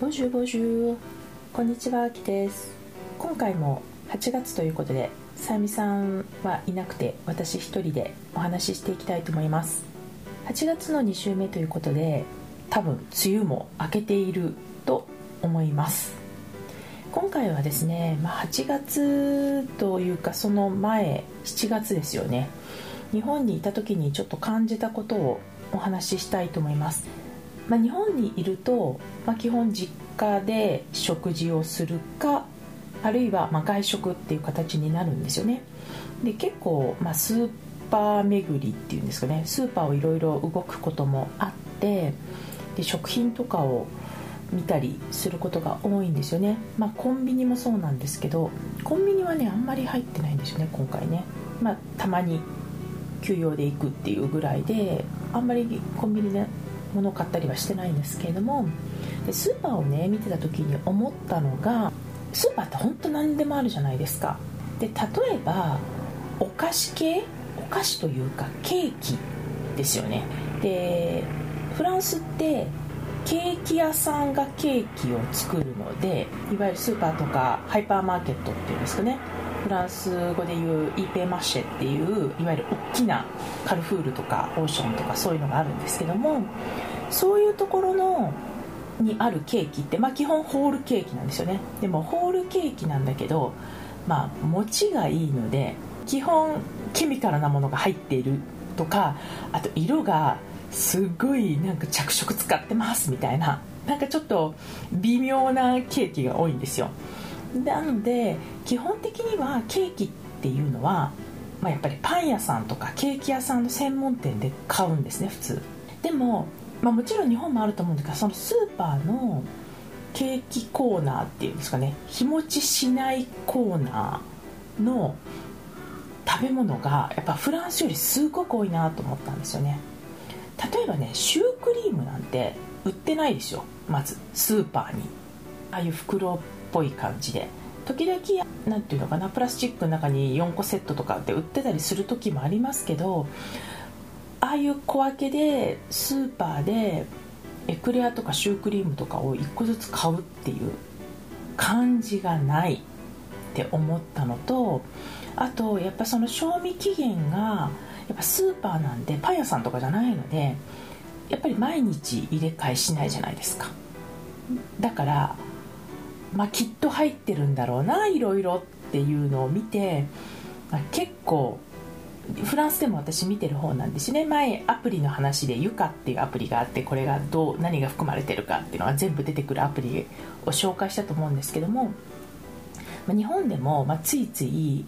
ボジュボジュこんにちはあきです。今回も8月ということでさゆみさんはいなくて私一人でお話ししていきたいと思います。8月の2週目ということで多分梅雨も明けていると思います。今回はですね、まあ、8月というかその前7月ですよね。日本にいた時にちょっと感じたことをお話ししたいと思います。まあ、日本にいると、まあ、基本実家で食事をするかあるいはま外食っていう形になるんですよね。で結構、ま、スーパー巡りっていうんですかね。スーパーをいろいろ動くこともあってで食品とかを見たりすることが多いんですよね、まあ、コンビニもそうなんですけどコンビニはねあんまり入ってないんですよね今回ね、まあ、たまに休養で行くっていうぐらいであんまりコンビニで物を買ったりはしてないんですけれどもでスーパーをね見てた時に思ったのがスーパーって本当何でもあるじゃないですか。で例えばお菓子系お菓子というかケーキですよね。でフランスってケーキ屋さんがケーキを作るのでいわゆるスーパーとかハイパーマーケットっていうんですかね。ランス語でいうイーペマシェっていういわゆる大きなカルフールとかオーションとかそういうのがあるんですけどもそういうところのにあるケーキって、まあ、基本ホールケーキなんですよね。でもホールケーキなんだけど、まあ、餅がいいので基本ケミカルなものが入っているとかあと色がすごいなんか着色使ってますみたいななんかちょっと微妙なケーキが多いんですよ。なので基本的にはケーキっていうのは、まあ、やっぱりパン屋さんとかケーキ屋さんの専門店で買うんですね普通。でも、まあ、もちろん日本もあると思うんですけどそのスーパーのケーキコーナーっていうんですかね日持ちしないコーナーの食べ物がやっぱフランスよりすごく多いなと思ったんですよね。例えばねシュークリームなんて売ってないですよまずスーパーに。ああいう袋ぽい感じで。時々何ていうのかなプラスチックの中に4個セットとかって売ってたりする時もありますけどああいう小分けでスーパーでエクレアとかシュークリームとかを1個ずつ買うっていう感じがないって思ったのとあとやっぱその賞味期限がやっぱスーパーなんでパン屋さんとかじゃないのでやっぱり毎日入れ替えしないじゃないですか。だからまあ、きっと入ってるんだろうないろいろっていうのを見て、まあ、結構フランスでも私見てる方なんですね。前アプリの話でユカっていうアプリがあってこれがどう何が含まれてるかっていうのが全部出てくるアプリを紹介したと思うんですけども、まあ、日本でも、ま、ついつい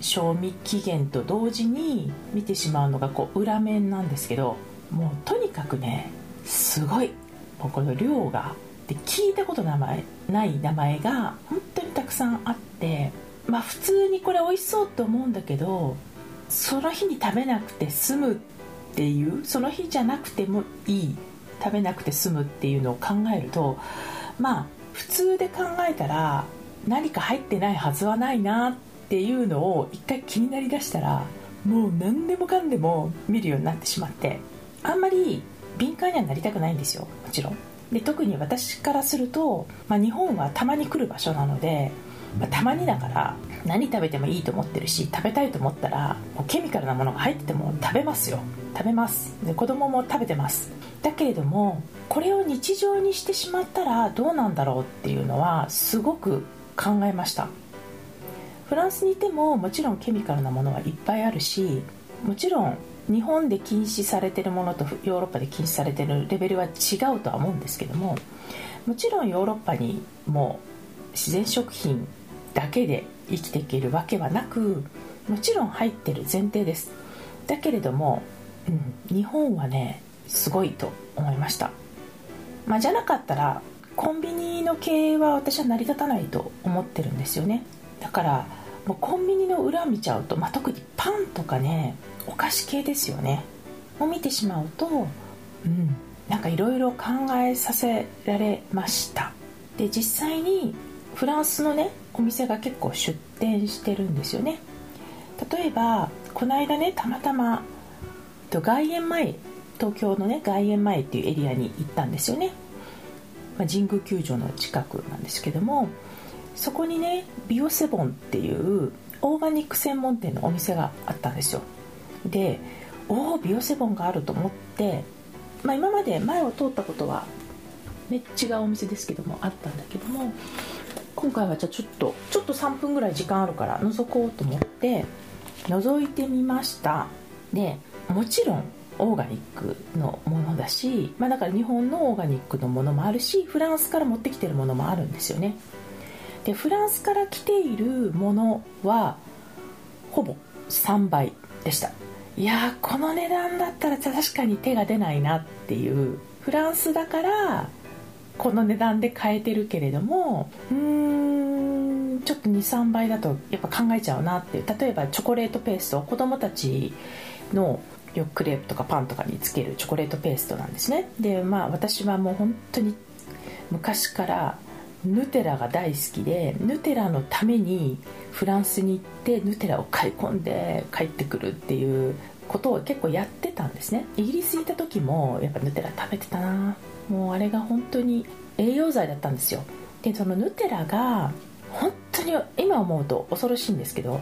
賞味期限と同時に見てしまうのがこう裏面なんですけどもうとにかくねすごい。もうこの量がで聞いたこと名前ない名前が本当にたくさんあってまあ普通にこれ美味しそうと思うんだけどその日に食べなくて済むっていうその日じゃなくてもいい食べなくて済むっていうのを考えるとまあ普通で考えたら何か入ってないはずはないなっていうのを一回気になりだしたらもう何でもかんでも見るようになってしまってあんまり敏感にはなりたくないんですよもちろん。で特に私からすると、まあ、日本はたまに来る場所なので、まあ、たまにだから何食べてもいいと思ってるし食べたいと思ったらもうケミカルなものが入ってても食べますよ。食べます。で子供も食べてます。だけれどもこれを日常にしてしまったらどうなんだろうっていうのはすごく考えました。フランスにいてももちろんケミカルなものはいっぱいあるしもちろん日本で禁止されてるものとヨーロッパで禁止されてるレベルは違うとは思うんですけどももちろんヨーロッパにも自然食品だけで生きていけるわけはなくもちろん入ってる前提です。だけれども、うん、日本はねすごいと思いました、まあ、じゃなかったらコンビニの経営は私は成り立たないと思ってるんですよね。だからもうコンビニの裏見ちゃうと、まあ、特にパンとかねお菓子系ですよね。を見てしまうとうんなんかいろいろ考えさせられました。で実際にフランスのねお店が結構出店してるんですよね。例えばこの間ねたまたま外苑前東京のね外苑前っていうエリアに行ったんですよね。まあ、神宮球場の近くなんですけどもそこにねビオセボンっていうオーガニック専門店のお店があったんですよ。でおおビオセボンがあると思って、まあ、今まで前を通ったことはめっちゃ違うお店ですけどもあったんだけども今回はじゃあちょっとちょっと3分ぐらい時間あるから覗こうと思って覗いてみました。でもちろんオーガニックのものだし、まあ、だから日本のオーガニックのものもあるしフランスから持ってきてるものもあるんですよね。でフランスから来ているものはほぼ3倍でした。いやこの値段だったら確かに手が出ないなっていうフランスだからこの値段で買えてるけれどもうーんちょっと23倍だとやっぱ考えちゃうなっていう例えばチョコレートペースト子供たちのよクレープとかパンとかにつけるチョコレートペーストなんですね。でまあ私はもう本当に昔からヌテラが大好きでヌテラのためにフランスに行ってヌテラを買い込んで帰ってくるっていうことを結構やってたんですね。イギリスにいた時もやっぱヌテラ食べてたな。もうあれが本当に栄養剤だったんですよ。でそのヌテラが本当に今思うと恐ろしいんですけど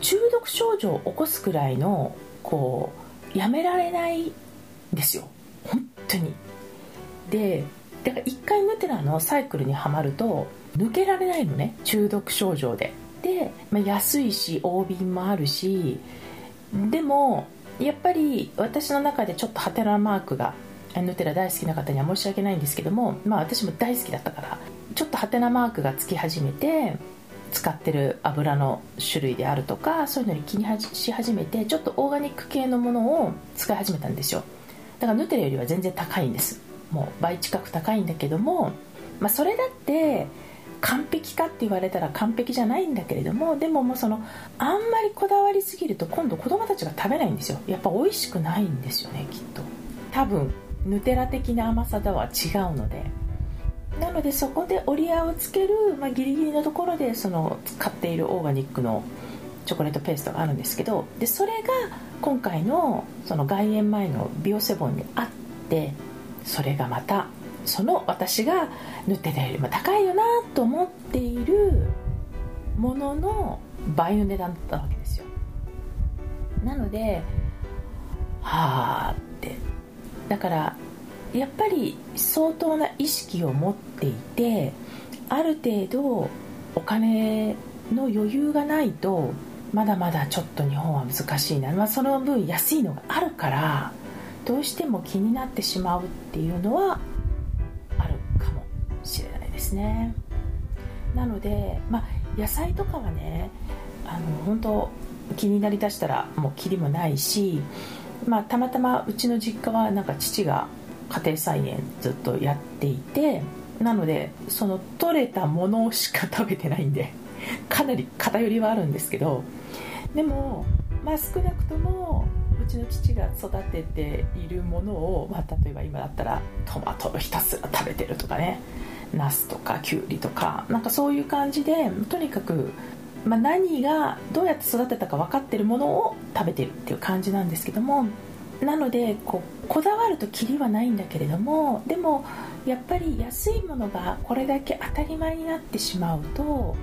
中毒症状を起こすくらいのこうやめられないんですよ。本当に。でだから一回ヌテラのサイクルにはまると抜けられないのね。中毒症状で。で、まあ、安いし大瓶もあるしでもやっぱり私の中でちょっとハテナマークがヌテラ大好きな方には申し訳ないんですけども、まあ、私も大好きだったからちょっとハテナマークがつき始めて使ってる油の種類であるとかそういうのに気にし始めてちょっとオーガニック系のものを使い始めたんですよ。だからヌテラよりは全然高いんです。もう倍近く高いんだけども、まあ、それだって完璧かって言われたら完璧じゃないんだけれどもでももうそのあんまりこだわりすぎると今度子供たちが食べないんですよ。やっぱ美味しくないんですよねきっと。多分ヌテラ的な甘さとは違うので。なのでそこで折り合いをつける、まあ、ギリギリのところでその使っているオーガニックのチョコレートペーストがあるんですけどでそれが今回のその外苑前のビオセボンにあってそれがまたその私が塗ってたよりも高いよなと思っているものの倍の値段だったわけですよ。なのではあって。だからやっぱり相当な意識を持っていてある程度お金の余裕がないとまだまだちょっと日本は難しいな、まあ、その分安いのがあるからどうしても気になってしまうっていうのはしれないですね。なので、まあ、野菜とかはねあの本当気になりだしたらもうきりもないし、まあ、たまたまうちの実家はなんか父が家庭菜園ずっとやっていてなのでその取れたものしか食べてないんで かなり偏りはあるんですけどでもまあ少なくともうちの父が育てているものを、まあ、例えば今だったらトマトをひたすら食べてるとかね。ナスとかキュウリとかなんかそういう感じでとにかく、まあ、何がどうやって育てたか分かってるものを食べてるっていう感じなんですけどもなのでこうこだわるときりはないんだけれどもでもやっぱり安いものがこれだけ当たり前になってしまうと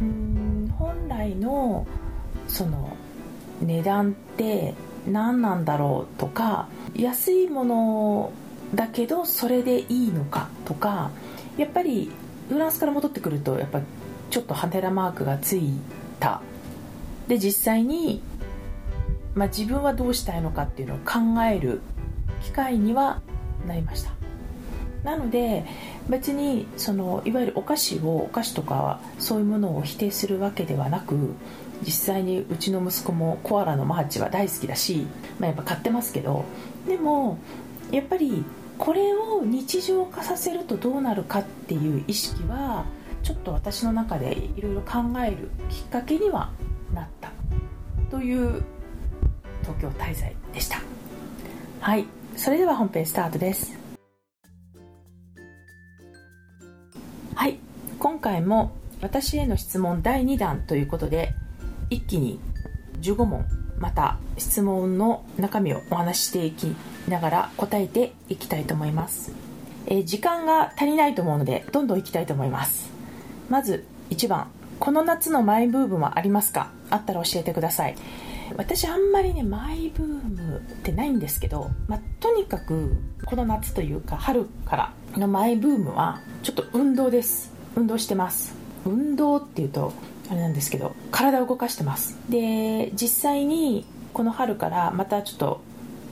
うん本来のその値段って何なんだろうとか安いものだけどそれでいいのかとかやっぱりフランスから戻ってくるとやっぱちょっとハテラマークがついた。で実際に、まあ、自分はどうしたいのかっていうのを考える機会にはなりました。なので別にそのいわゆるお菓子をお菓子とかそういうものを否定するわけではなく実際にうちの息子もコアラのマーチは大好きだし、まあ、やっぱ買ってますけどでもやっぱりこれを日常化させるとどうなるかっていう意識はちょっと私の中でいろいろ考えるきっかけにはなったという東京滞在でした。はいそれでは本編スタートです。はい今回も私への質問第2弾ということで一気に15問また質問の中身をお話ししていきながら答えていきたいと思います。えー、時間が足りないと思うのでどんどんいきたいと思います。まず1番この夏のマイブームはありますか？あったら教えてください。私あんまりねマイブームってないんですけど、まあ、とにかくこの夏というか春からのマイブームはちょっと運動です。運動してます。運動っていうとあれなんですけど体を動かしてます。で実際にこの春からまたちょっと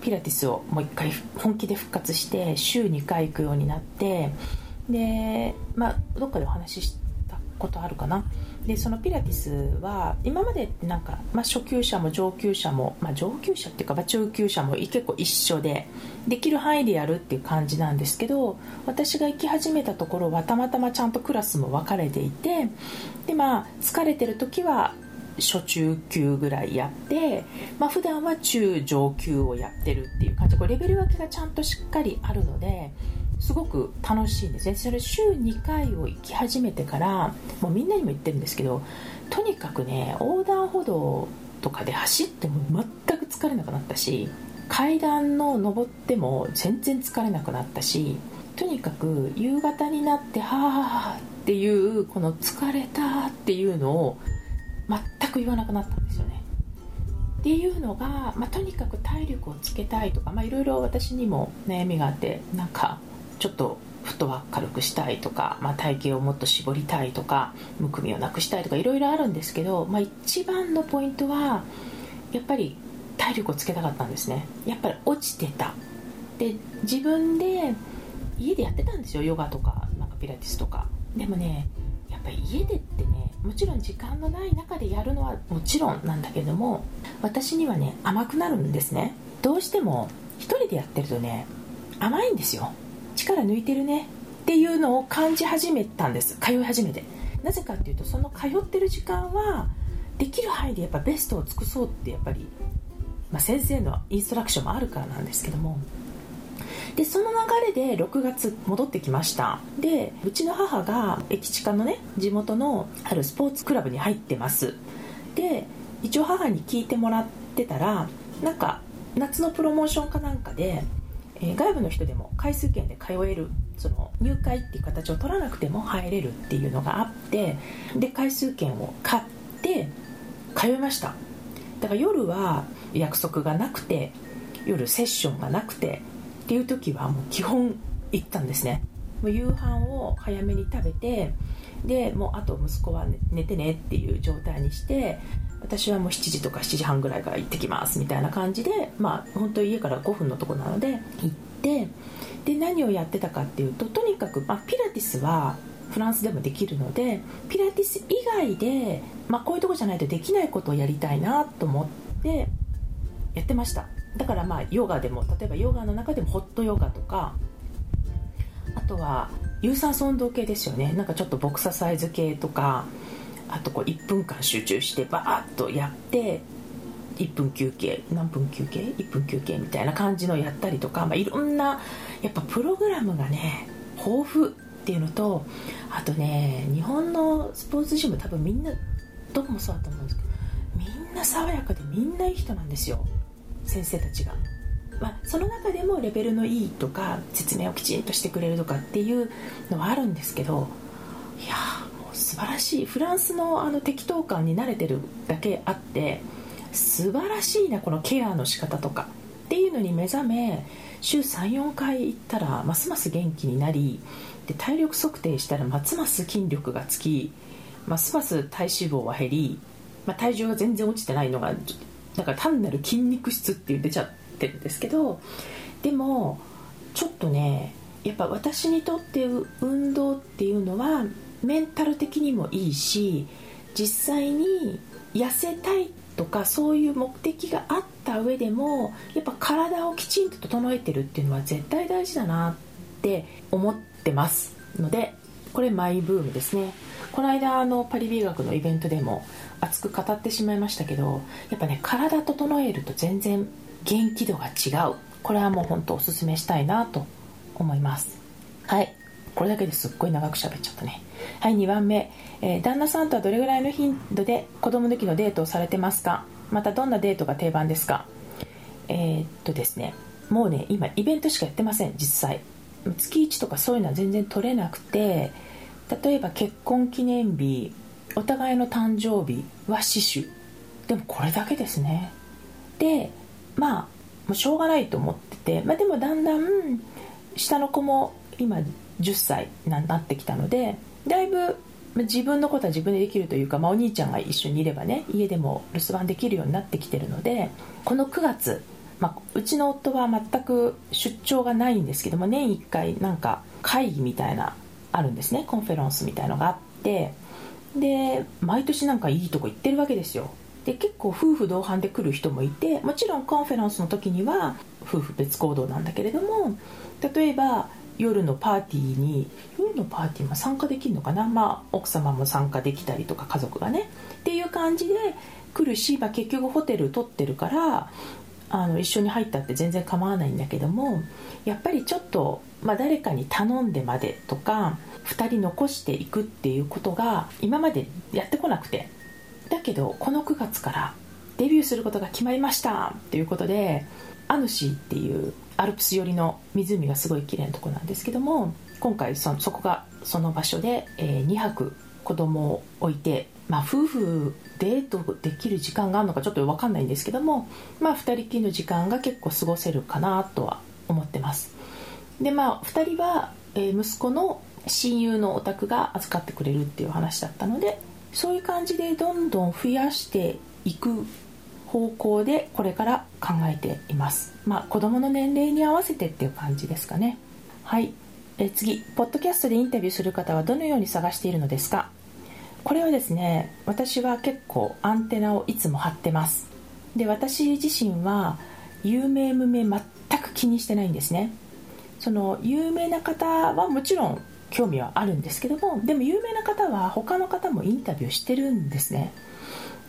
ピラティスをもう一回本気で復活して週2回行くようになってでまあどっかでお話ししたことあるかな。でそのピラティスは今までなんか、まあ、初級者も上級者も、まあ、上級者っていうか、まあ、中級者も結構一緒でできる範囲でやるっていう感じなんですけど私が行き始めたところはたまたまちゃんとクラスも分かれていてでまあ疲れてる時は初中級ぐらいやって、まあ普段は中上級をやってるっていう感じ。こレベル分けがちゃんとしっかりあるのですごく楽しいんですね。それ週2回を行き始めてからもうみんなにも言ってるんですけどとにかくね横断歩道とかで走っても全く疲れなくなったし階段の登っても全然疲れなくなったしとにかく夕方になってはあっていうこの疲れたっていうのを全く言わなくなったんですよね。っていうのが、まあ、とにかく体力をつけたいとかいろいろ私にも悩みがあってなんかちょっとフットワーク軽くしたいとか、まあ、体型をもっと絞りたいとかむくみをなくしたいとかいろいろあるんですけど、まあ、一番のポイントはやっぱり体力をつけたかったんですね。やっぱり落ちてた。で自分で家でやってたんですよ。ヨガとかなんかピラティスとか。でもねぱり家でってねもちろん時間のない中でやるのはもちろんなんだけども私にはね甘くなるんですね。どうしても1人でやってるとね甘いんですよ。力抜いてるね。っていうのを感じ始めたんです。通い始めて。なぜかっていうとその通ってる時間はできる範囲でやっぱベストを尽くそうってやっぱり、まあ、先生のインストラクションもあるからなんですけどもでその流れで6月戻ってきました。でうちの母が駅近のね地元のあるスポーツクラブに入ってます。で一応母に聞いてもらってたらなんか夏のプロモーションかなんかでえー、外部の人でも回数券で通えるその入会っていう形を取らなくても入れるっていうのがあってで回数券を買って通いました。だから夜は約束がなくて夜セッションがなくてっていう時はもう基本行ったんですね。もう夕飯を早めに食べてでもうあと息子は寝てねっていう状態にして私はもう7時とか7時半ぐらいから行ってきますみたいな感じでまあ本当家から5分のとこなので行ってで何をやってたかっていうととにかく、まあ、ピラティスはフランスでもできるのでピラティス以外で、まあ、こういうとこじゃないとできないことをやりたいなと思ってやってました。だからまあヨガでも例えばヨガの中でもホットヨガとかあとは有酸素運動系ですよね。なんかちょっとボクササイズ系とかあとこう1分間集中してバーッとやって1分休憩何分休憩？1分休憩みたいな感じのやったりとか、まあ、いろんなやっぱプログラムがね豊富っていうのとあとね日本のスポーツジム多分みんなどこもそうだと思うんですけどみんな爽やかでみんないい人なんですよ。先生たちが。まあ、その中でもレベルのいいとか説明をきちんとしてくれるとかっていうのはあるんですけどいやもう素晴らしいフランスのあの適当感に慣れてるだけあって素晴らしいなこのケアの仕方とかっていうのに目覚め週34回行ったらますます元気になりで体力測定したらますます筋力がつきますます体脂肪は減り、まあ、体重が全然落ちてないのがだか単なる筋肉質って出ちゃってるんですけどでもちょっとねやっぱ私にとって運動っていうのはメンタル的にもいいし実際に痩せたいとかそういう目的があった上でもやっぱ体をきちんと整えてるっていうのは絶対大事だなって思ってますのでこれマイブームですね。この間あのパリ美学のイベントでも熱く語ってしまいましたけどやっぱね体整えると全然元気度が違う。これはもう本当おすすめしたいなと思います。はい。これだけですっごい長く喋っちゃったね。はい2番目、えー、旦那さんとはどれぐらいの頻度で子供抜きのデートをされてますか？またどんなデートが定番ですか？えー、っとですね。もうね今イベントしかやってません実際。月1とかそういうのは全然取れなくて例えば結婚記念日お互いの誕生日は死守。でもこれだけですね。でまあもうしょうがないと思ってて、まあ、でもだんだん下の子も今10歳になってきたのでだいぶ自分のことは自分でできるというか、まあ、お兄ちゃんが一緒にいればね家でも留守番できるようになってきてるのでこの9月、まあ、うちの夫は全く出張がないんですけども年1回なんか会議みたいなあるんですね。コンフェランスみたいのがあってで毎年なんかいいとこ行ってるわけですよ。で結構夫婦同伴で来る人もいてもちろんコンフェランスの時には夫婦別行動なんだけれども例えば夜のパーティーに夜のパーティーも参加できるのかな、まあ、奥様も参加できたりとか家族がね。っていう感じで来るし、まあ、結局ホテル取ってるからあの一緒に入ったって全然構わないんだけどもやっぱりちょっと、まあ、誰かに頼んでまでとか2人残していくっていうことが今までやってこなくて。だけどこの9月からデビューすることが決まりましたということでアヌシーっていうアルプス寄りの湖がすごい綺麗なとこなんですけども今回そそこがその場所で、えー、2泊子供を置いて、まあ、夫婦デートできる時間があるのかちょっと分かんないんですけども、まあ、2人きりの時間が結構過ごせるかなとは思ってます。でまあ2人は、えー、息子の親友のお宅が預かってくれるっていう話だったのでそういう感じでどんどん増やしていく方向でこれから考えています。まあ子供の年齢に合わせてっていう感じですかね。はい。え次。ポッドキャストでインタビューする方はどのように探しているのですか？これはですね私は結構アンテナをいつも張ってます。で私自身は有名無名全く気にしてないんですね。その有名な方はもちろん興味はあるんですけどもでも有名な方は他の方もインタビューしてるんですね。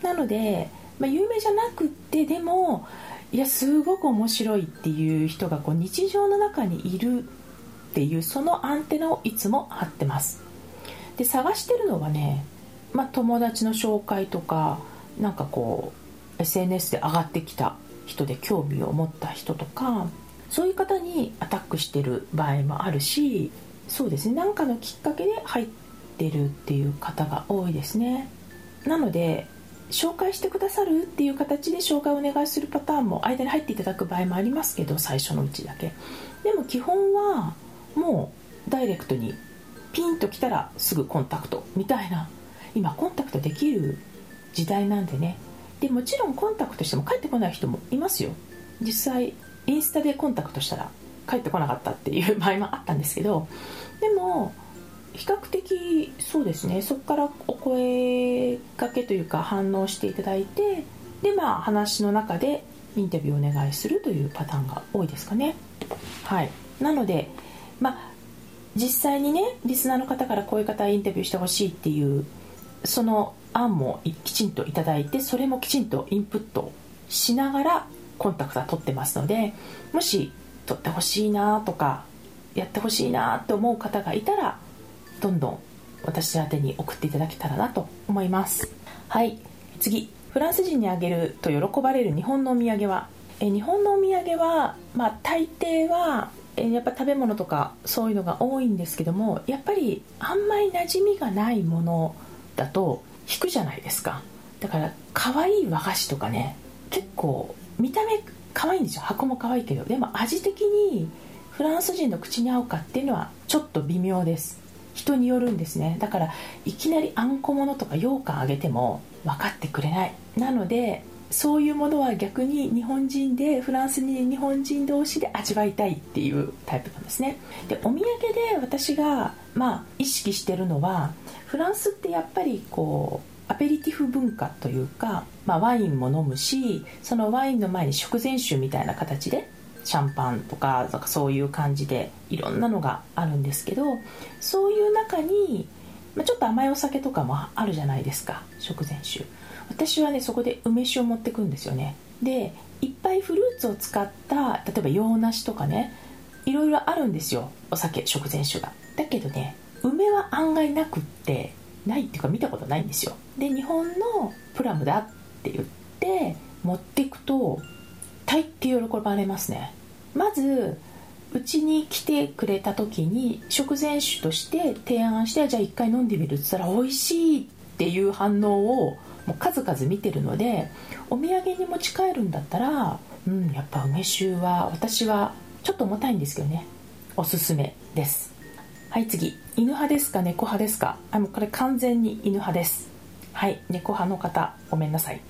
なのでまあ、有名じゃなくってでもいやすごく面白いっていう人がこう日常の中にいるっていうそのアンテナをいつも張ってます。で探してるのはね、まあ、友達の紹介とかなんかこう SNS で上がってきた人で興味を持った人とかそういう方にアタックしてる場合もあるしそうですね。何かのきっかけで入ってるっていう方が多いですね。なので紹介してくださるっていう形で紹介をお願いするパターンも間に入っていただく場合もありますけど最初のうちだけ。でも基本はもうダイレクトにピンときたらすぐコンタクトみたいな今コンタクトできる時代なんでね。でもちろんコンタクトしても帰ってこない人もいますよ。実際インスタでコンタクトしたら帰ってこなかったっていう 場合もあったんですけどでも比較的そうですねそこからお声がけというか反応していただいてでまあ話の中でインタビューをお願いするというパターンが多いですかね。はい。なのでまあ実際にねリスナーの方からこういう方インタビューしてほしいっていうその案もきちんといただいてそれもきちんとインプットしながらコンタクトは取ってますのでもし取ってほしいなとかやってほしいなと思う方がいたらどんどん私宛に送っていただけたらなと思います。はい。次。フランス人にあげると喜ばれる日本のお土産は？え日本のお土産は、まあ、大抵はえやっぱ食べ物とかそういうのが多いんですけどもやっぱりあんまり馴染みがないものだと引くじゃないですか。だから可愛い和菓子とかね結構見た目可愛いんですよ箱も可愛いけど。でも味的にフランス人の口に合うかっていうのはちょっと微妙です。人によるんですね。だからいきなりあんこものとか羊羹あげても分かってくれない。なのでそういうものは逆に日本人でフランスに日本人同士で味わいたいっていうタイプなんですね。でお土産で私がまあ意識してるのはフランスってやっぱりこうアペリティフ文化というか、まあ、ワインも飲むしそのワインの前に食前酒みたいな形でシャンパンとかかそういう感じでいろんなのがあるんですけどそういう中に、まあ、ちょっと甘いお酒とかもあるじゃないですか食前酒。私はねそこで梅酒を持ってくんですよね。でいっぱいフルーツを使った例えば洋梨とかねいろいろあるんですよお酒食前酒が。だけどね梅は案外なくってないっていうか見たことないんですよ。で日本のプラムだって言って持っていくと大抵喜ばれますね。まずうちに来てくれた時に食前酒として提案してじゃあ一回飲んでみる。って言ったら美味しいっていう反応をもう数々見てるのでお土産に持ち帰るんだったらうんやっぱ梅酒は私はちょっと重たいんですけどね。おすすめです。はい次。犬派ですか猫派ですか？あもうこれ完全に犬派です。はい猫派の方ごめんなさい。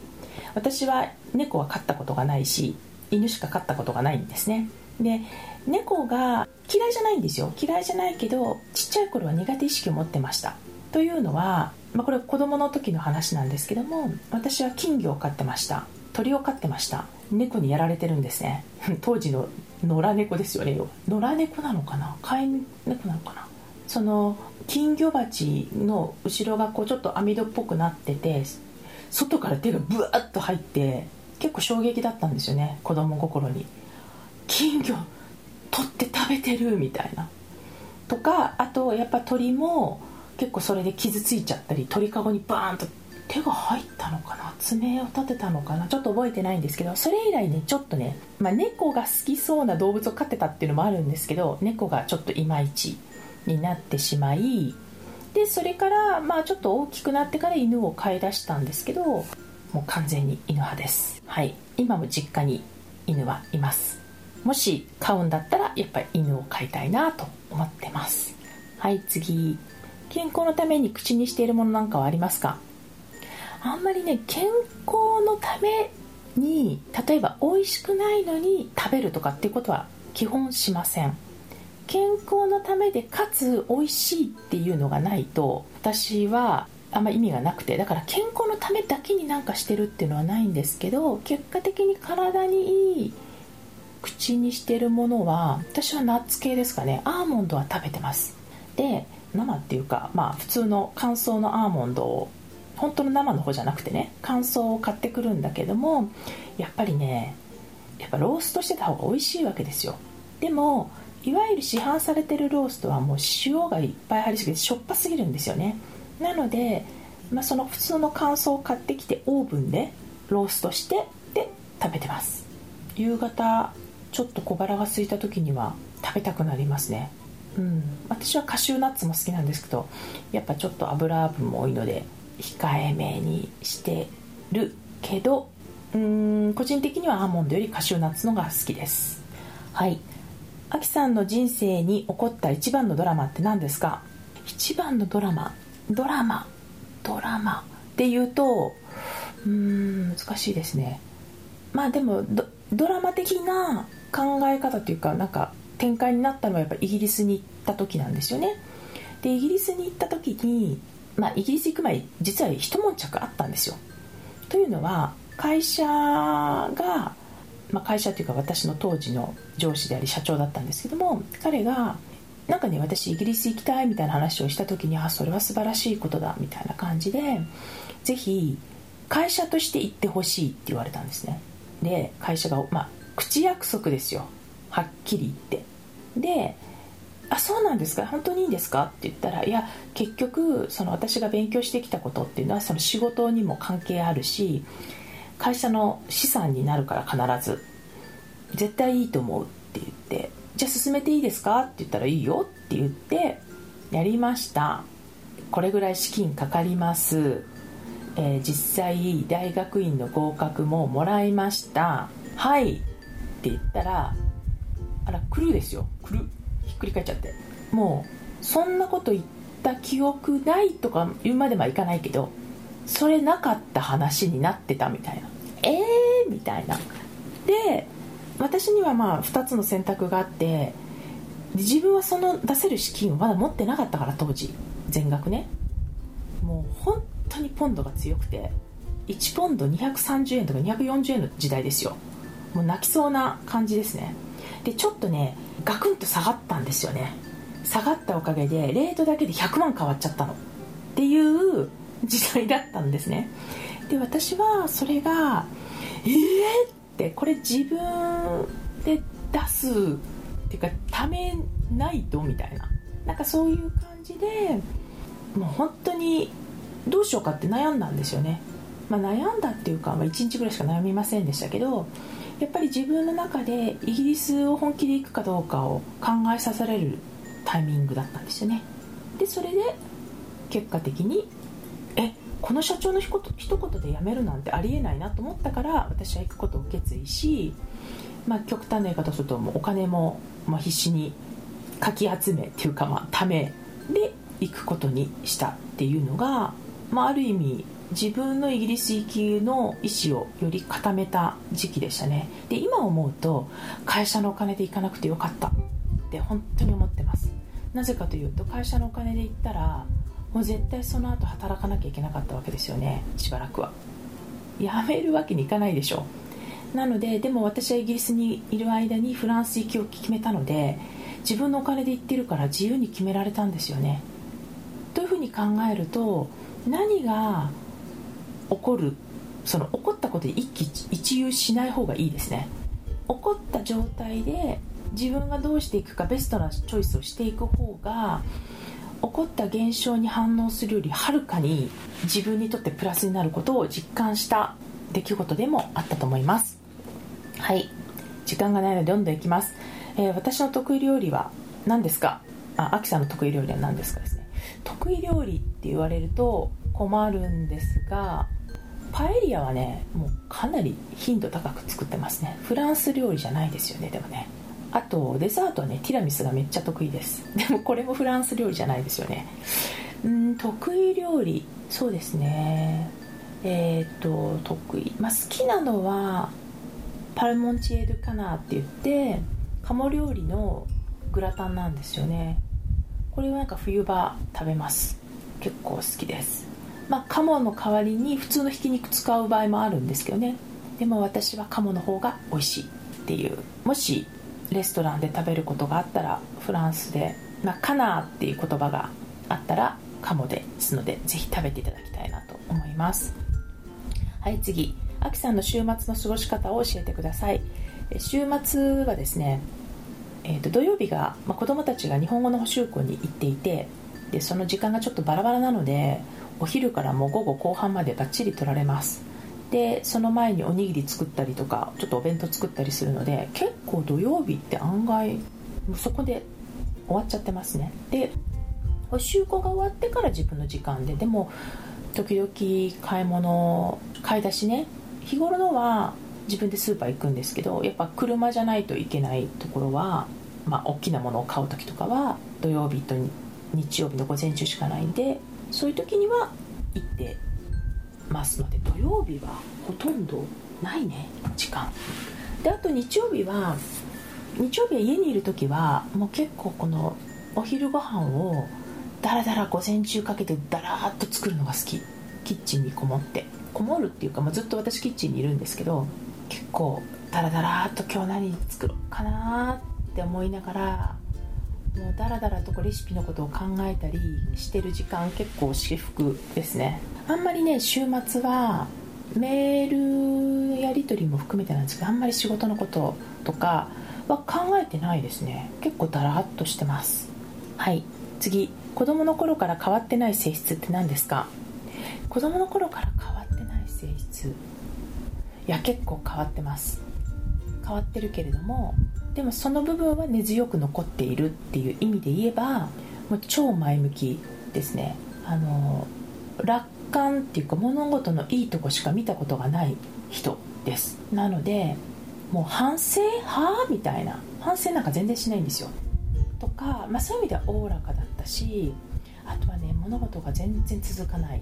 私は猫は飼ったことがないし犬しか飼ったことがないんですね。で猫が嫌いじゃないんですよ。嫌いじゃないけどちっちゃい頃は苦手意識を持ってました。というのは、まあ、これは子供の時の話なんですけども私は金魚を飼ってました。鳥を飼ってました。猫にやられてるんですね。当時の野良猫ですよね。野良猫なのかな？飼い猫なのかな？その金魚鉢の後ろがこうちょっと網戸っぽくなってて外から手がブワッと入って結構衝撃だったんですよね子供心に。金魚取って食べてるみたいな。とかあとやっぱ鳥も結構それで傷ついちゃったり鳥かごにバーンと手が入ったのかな爪を立てたのかなちょっと覚えてないんですけどそれ以来ねちょっとね、まあ、猫が好きそうな動物を飼ってたっていうのもあるんですけど猫がちょっといまいちになってしまいでそれからまあちょっと大きくなってから犬を飼い出したんですけどもう完全に犬派です。はい。今も実家に犬はいます。もし飼うんだったらやっぱり犬を飼いたいなと思ってます。はい次。健康のために口にしているものなんかはありますか？あんまりね健康のために例えば美味しくないのに食べるとかっていうことは基本しません。健康のためでかつ美味しいっていうのがないと私はあんま意味がなくてだから健康のためだけになんかしてるっていうのはないんですけど結果的に体にいい口にしてるものは私はナッツ系ですかね。アーモンドは食べてます。で生っていうかまあ普通の乾燥のアーモンドを本当の生の方じゃなくてね乾燥を買ってくるんだけどもやっぱりねやっぱローストしてた方が美味しいわけですよ。でもいわゆる市販されてるローストはもう塩がいっぱい入りすぎてしょっぱすぎるんですよね。なので、まあ、その普通の乾燥を買ってきてオーブンでローストしてで食べてます。夕方ちょっと小腹が空いた時には食べたくなりますね。うん。私はカシューナッツも好きなんですけどやっぱちょっと油分も多いので控えめにしてるけどうーん個人的にはアーモンドよりカシューナッツのが好きです。はい。アキさんの人生に起こった一番のドラマって何ですか？一番のドラマ？ドラマ？ドラマ？っていうとうーん難しいですね。まあでもドラマ的な考え方というかなんか展開になったのはやっぱイギリスに行った時なんですよね。でイギリスに行った時にまあ、イギリス行く前実は一悶着あったんですよ。というのは会社が、まあ、会社というか私の当時の上司であり社長だったんですけども彼がなんかね私イギリス行きたいみたいな話をした時にあそれは素晴らしいことだみたいな感じでぜひ会社として行ってほしいって言われたんですね。で会社が、まあ、口約束ですよ。はっきり言って。であそうなんですか？本当にいいんですか?」って言ったら「いや結局その私が勉強してきたことっていうのはその仕事にも関係あるし会社の資産になるから必ず。絶対いいと思う」って言って「じゃあ進めていいですか?」って言ったら「いいよ」って言ってやりました。これぐらい資金かかります、えー、実際大学院の合格ももらいました。はいって言ったらあら来るですよ。来る。ひっくり返っちゃって。もうそんなこと言った記憶ないとか言うまではいかないけどそれなかった話になってたみたいな。ええー、みたいな。で私にはまあ2つの選択があって自分はその出せる資金をまだ持ってなかったから当時。全額ね。もう本当にポンドが強くて1ポンド230円とか240円の時代ですよ。もう泣きそうな感じですね。でちょっとねガクンと下がったんですよね。下がったおかげでレートだけで100万変わっちゃったの。っていう時代だったんですね。で私はそれがえーってこれ自分で出すっていうかためないとみたいな。なんかそういう感じでもう本当にどうしようかって悩んだんですよね、まあ、悩んだっていうか、まあ、1日ぐらいしか悩みませんでしたけどやっぱり自分の中でイギリスを本気で行くかどうかを考えさせられるタイミングだったんですよね。でそれで結果的にえこの社長のひと一言で辞めるなんてありえないなと思ったから私は行くことを決意し、まあ、極端な言い方するともうお金も、まあ、必死にかき集めっていうか、まあ、ためで行くことにしたっていうのが、まあ、ある意味自分のイギリス行きの意思をより固めた時期でしたね。で今思うと会社のお金で行かなくてよかったって本当に思ってます。なぜかというと会社のお金で行ったらもう絶対その後働かなきゃいけなかったわけですよね。しばらくは。辞めるわけにいかないでしょ。なのででも私はイギリスにいる間にフランス行きを決めたので自分のお金で行ってるから自由に決められたんですよね。というふうに考えると何が起こるその起こったことで一喜一憂しない方がいいですね。起こった状態で自分がどうしていくかベストなチョイスをしていく方が起こった現象に反応するよりはるかに自分にとってプラスになることを実感した出来事でもあったと思います。はい。時間がないのでどんどんいきます、えー、私の得意料理は何ですか？あアキさんの得意料理は何ですかですね。得意料理って言われると困るんですがパエリアはねもうかなり頻度高く作ってますね。フランス料理じゃないですよねでもねあとデザートはねティラミスがめっちゃ得意です。でもこれもフランス料理じゃないですよね。うん得意料理。そうですね。えっ、と得意、まあ、好きなのはパルモンチエ・ドゥ・カナーって言って鴨料理のグラタンなんですよね。これはなんか冬場食べます。結構好きです。まあ鴨の代わりに普通のひき肉使う場合もあるんですけどね。でも私は鴨の方が美味しいっていう。もしレストランで食べることがあったらフランスで、まあ、カナーっていう言葉があったらカモですのでぜひ食べていただきたいなと思います。はい次。アキさんの週末の過ごし方を教えてください。週末はですね、えー、と土曜日が、まあ、子供たちが日本語の補習校に行っていてでその時間がちょっとバラバラなのでお昼からもう午後後半までバッチリ取られます。でその前におにぎり作ったりとかちょっとお弁当作ったりするので結構土曜日って案外そこで終わっちゃってますね。で補習校が終わってから自分の時間ででも時々買い物買い出しね。日頃のは自分でスーパー行くんですけどやっぱ車じゃないといけないところはまあ大きなものを買う時とかは土曜日と日曜日の午前中しかないんでそういう時には行ってますので土曜日はほとんどないね時間。であと日曜日は日曜日は家にいる時はもう結構このお昼ご飯をだらだら午前中かけてだらーっと作るのが好き。キッチンにこもって。こもるっていうか、まあ、ずっと私キッチンにいるんですけど結構ダラダラっと今日何作ろうかなって思いながらもうダラダラとレシピのことを考えたりしてる時間結構至福ですね。あんまりね週末はメールやり取りも含めてなんですけどあんまり仕事のこととかは考えてないですね。結構ダラっとしてます。はい。次。子供の頃から変わってない性質って何ですか？子供の頃から変わってない性質。いや結構変わってます。変わってるけれどもでもその部分は根強く残っているっていう意味で言えばもう超前向きですね。あの楽観っていうか物事のいいとこしか見たことがない人です。なのでもう反省はあみたいな反省なんか全然しないんですよ。とか、まあ、そういう意味ではおおらかだったしあとはね物事が全然続かない。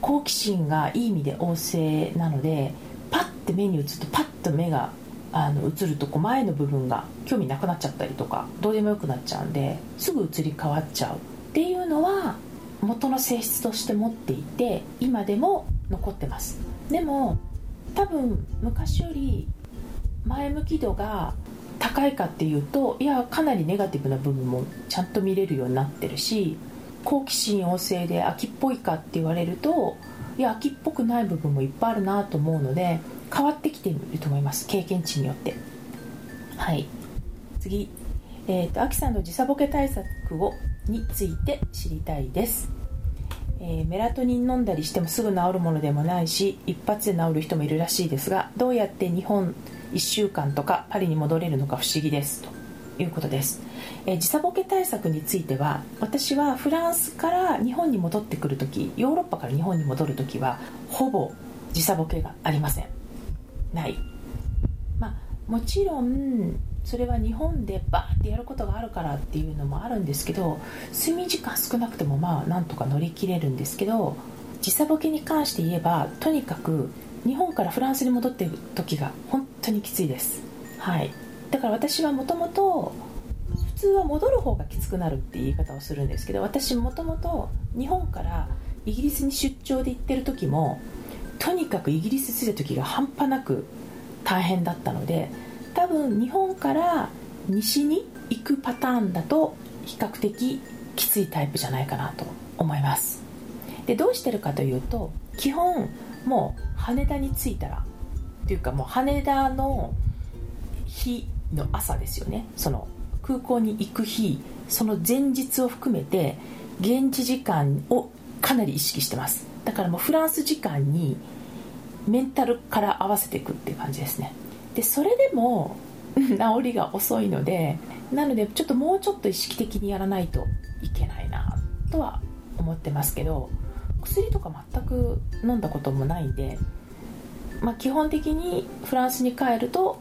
好奇心がいい意味で旺盛なのでパッて目に映るとパッと目があの映るとこ前の部分が興味なくなっちゃったりとかどうでもよくなっちゃうんですぐ移り変わっちゃうっていうのは元の性質として持っていて今でも残ってます。でも多分昔より前向き度が高いかっていうといやかなりネガティブな部分もちゃんと見れるようになってるし好奇心旺盛で秋っぽいかって言われるといや秋っぽくない部分もいっぱいあるなと思うので変わってきていると思います。経験値によって。はい。次。えーと、と秋さんの時差ボケ対策をについて知りたいです、えー、メラトニン飲んだりしてもすぐ治るものでもないし一発で治る人もいるらしいですがどうやって日本1週間とかパリに戻れるのか不思議です。ということです、えー、時差ボケ対策については私はフランスから日本に戻ってくるときヨーロッパから日本に戻るときはほぼ時差ボケがありません。ない。まあもちろんそれは日本でバーってやることがあるからっていうのもあるんですけど睡眠時間少なくてもまあなんとか乗り切れるんですけど時差ボケに関して言えばとにかく日本からフランスに戻ってる時が本当にきついです。はい。だから私はもともと普通は戻る方がきつくなるって言い方をするんですけど私もともと日本からイギリスに出張で行ってる時もとにかくイギリス着いた時が半端なく大変だったので多分日本から西に行くパターンだと比較的きついタイプじゃないかなと思います。でどうしてるかというと基本もう羽田に着いたらっていうかもう羽田の日の朝ですよね。その空港に行く日その前日を含めて現地時間をかなり意識してます。だからもうフランス時間にメンタルから合わせていくっていう感じですね。でそれでも 治りが遅いのでなのでちょっともうちょっと意識的にやらないといけないなとは思ってますけど薬とか全く飲んだこともないんで、まあ、基本的にフランスに帰ると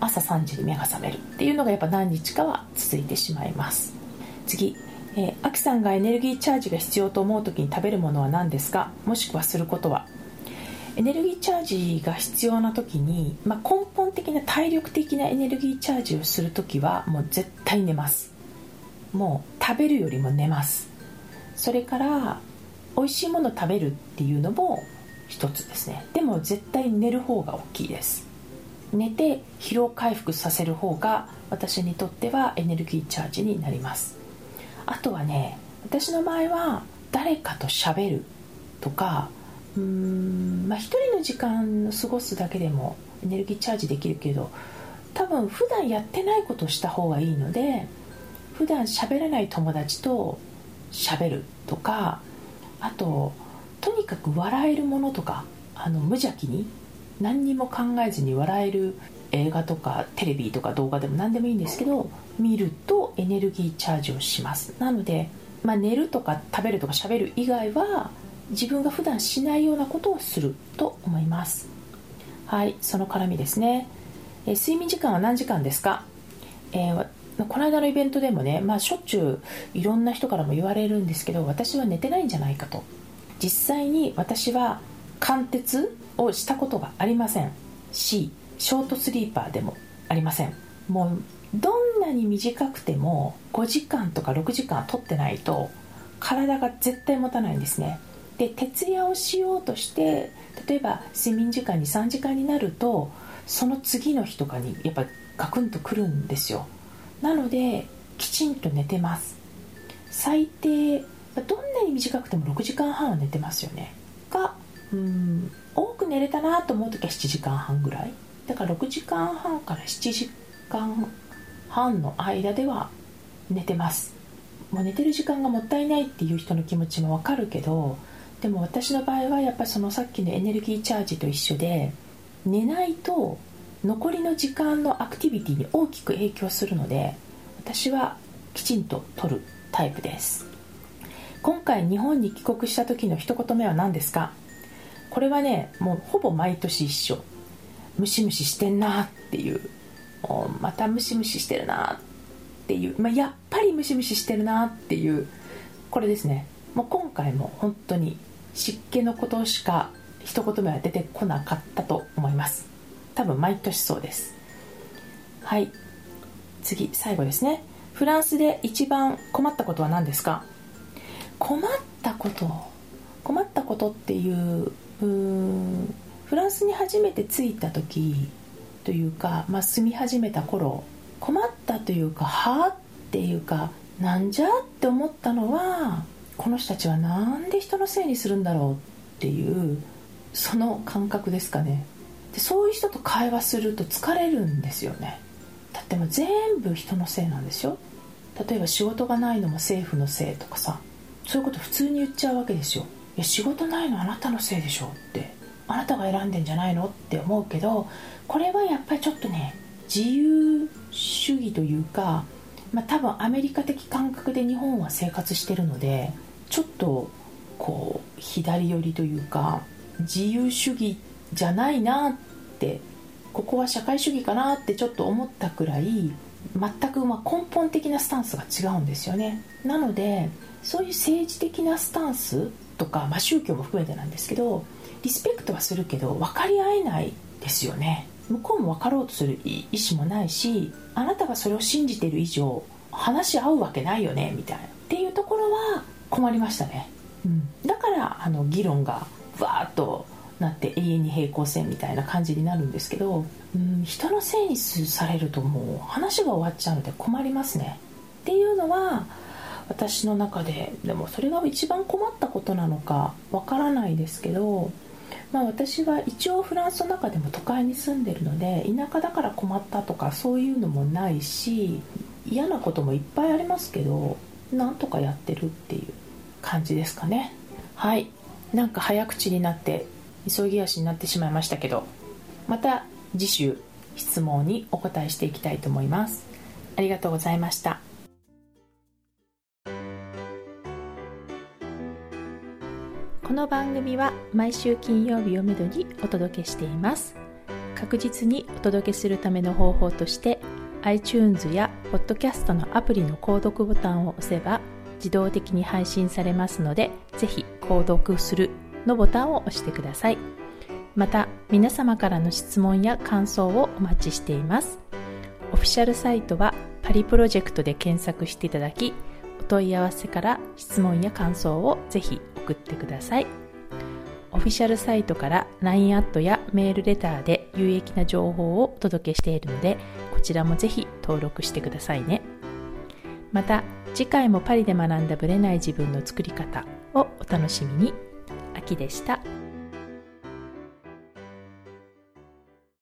朝3時に目が覚めるっていうのがやっぱ何日かは続いてしまいます。次えー、アキさんがエネルギーチャージが必要と思う時に食べるものは何ですか？もしくはすることは？エネルギーチャージが必要な時に、まあ、根本的な体力的なエネルギーチャージをする時はもう絶対寝ます。もう食べるよりも寝ます。それから美味しいもの食べるっていうのも一つですね。でも絶対寝る方が大きいです。寝て疲労回復させる方が私にとってはエネルギーチャージになります。あとはね私の場合は誰かと喋るとかうん。まあ一人の時間を過ごすだけでもエネルギーチャージできるけど多分普段やってないことをした方がいいので普段喋らない友達と喋るとかあととにかく笑えるものとかあの無邪気に何にも考えずに笑える映画とかテレビとか動画でも何でもいいんですけど見るとエネルギーチャージをします。なので、まあ、寝るとか食べるとか喋る以外は自分が普段しないようなことをすると思います。はいその絡みですね、え、睡眠時間は何時間ですか、えー、この間のイベントでもね、まあ、しょっちゅういろんな人からも言われるんですけど私は寝てないんじゃないかと。実際に私は貫徹をしたことがありません。しショートスリーパーでもありません。もうどんなに短くても5時間とか6時間取ってないと体が絶対持たないんですね。で徹夜をしようとして例えば睡眠時間に3時間になるとその次の日とかにやっぱガクンとくるんですよ。なのできちんと寝てます。最低どんなに短くても6時間半は寝てますよね。がうん多く寝れたなと思う時は7時間半ぐらい。だから6時間半から7時間半の間では寝てます。もう寝てる時間がもったいないっていう人の気持ちもわかるけどでも私の場合はやっぱそのさっきのエネルギーチャージと一緒で寝ないと残りの時間のアクティビティに大きく影響するので私はきちんと取るタイプです。今回日本に帰国した時の一言目は何ですか？これはねもうほぼ毎年一緒。ムシムシしてんなっていう。またムシムシしてるなっていう、まあ、やっぱりムシムシしてるなっていう。これですね。もう今回も本当に湿気のことしか一言目は出てこなかったと思います。多分毎年そうです。はい。次最後ですね。フランスで一番困ったことは何ですか？困ったこと。困ったことっていううフランスに初めて着いた時というか、まあ、住み始めた頃困ったというかはあっていうかなんじゃって思ったのはこの人たちは何で人のせいにするんだろうっていうその感覚ですかね。でそういう人と会話すると疲れるんですよね。だっても全部人のせいなんでしょ例えば仕事がないのも政府のせいとかさ。そういうこと普通に言っちゃうわけですよ。いや仕事ないのあなたのせいでしょって。あなたが選んでんじゃないのって思うけどこれはやっぱりちょっとね自由主義というか、まあ、多分アメリカ的感覚で日本は生活してるのでちょっとこう左寄りというか自由主義じゃないなってここは社会主義かなってちょっと思ったくらい全くま根本的なスタンスが違うんですよね。なのでそういう政治的なスタンスとか、まあ、宗教も含めてなんですけどリスペクトはするけど分かり合えないですよね。向こうも分かろうとする意思もないしあなたがそれを信じてる以上話し合うわけないよねみたいな。っていうところは困りましたね、うん、だからあの議論がわーっとなって永遠に平行線みたいな感じになるんですけど、うん、人のせいにされるともう話が終わっちゃうので困りますね。っていうのは私の中ででもそれが一番困ったことなのかわからないですけどまあ、私は一応フランスの中でも都会に住んでるので田舎だから困ったとかそういうのもないし嫌なこともいっぱいありますけどなんとかやってるっていう感じですかね。はい。なんか早口になって急ぎ足になってしまいましたけどまた次週質問にお答えしていきたいと思います。ありがとうございました。この番組は毎週金曜日をめどにお届けしています。確実にお届けするための方法として iTunes や Podcast のアプリの購読ボタンを押せば自動的に配信されますのでぜひ購読するのボタンを押してくださいまた皆様からの質問や感想をお待ちしていますオフィシャルサイトはパリプロジェクトで検索していただきお問い合わせから質問や感想をぜひ送ってください。オフィシャルサイトから LINE アットやメールレターで有益な情報をお届けしているので、こちらもぜひ登録してくださいね。また、次回もパリで学んだブレない自分の作り方をお楽しみに。秋でした。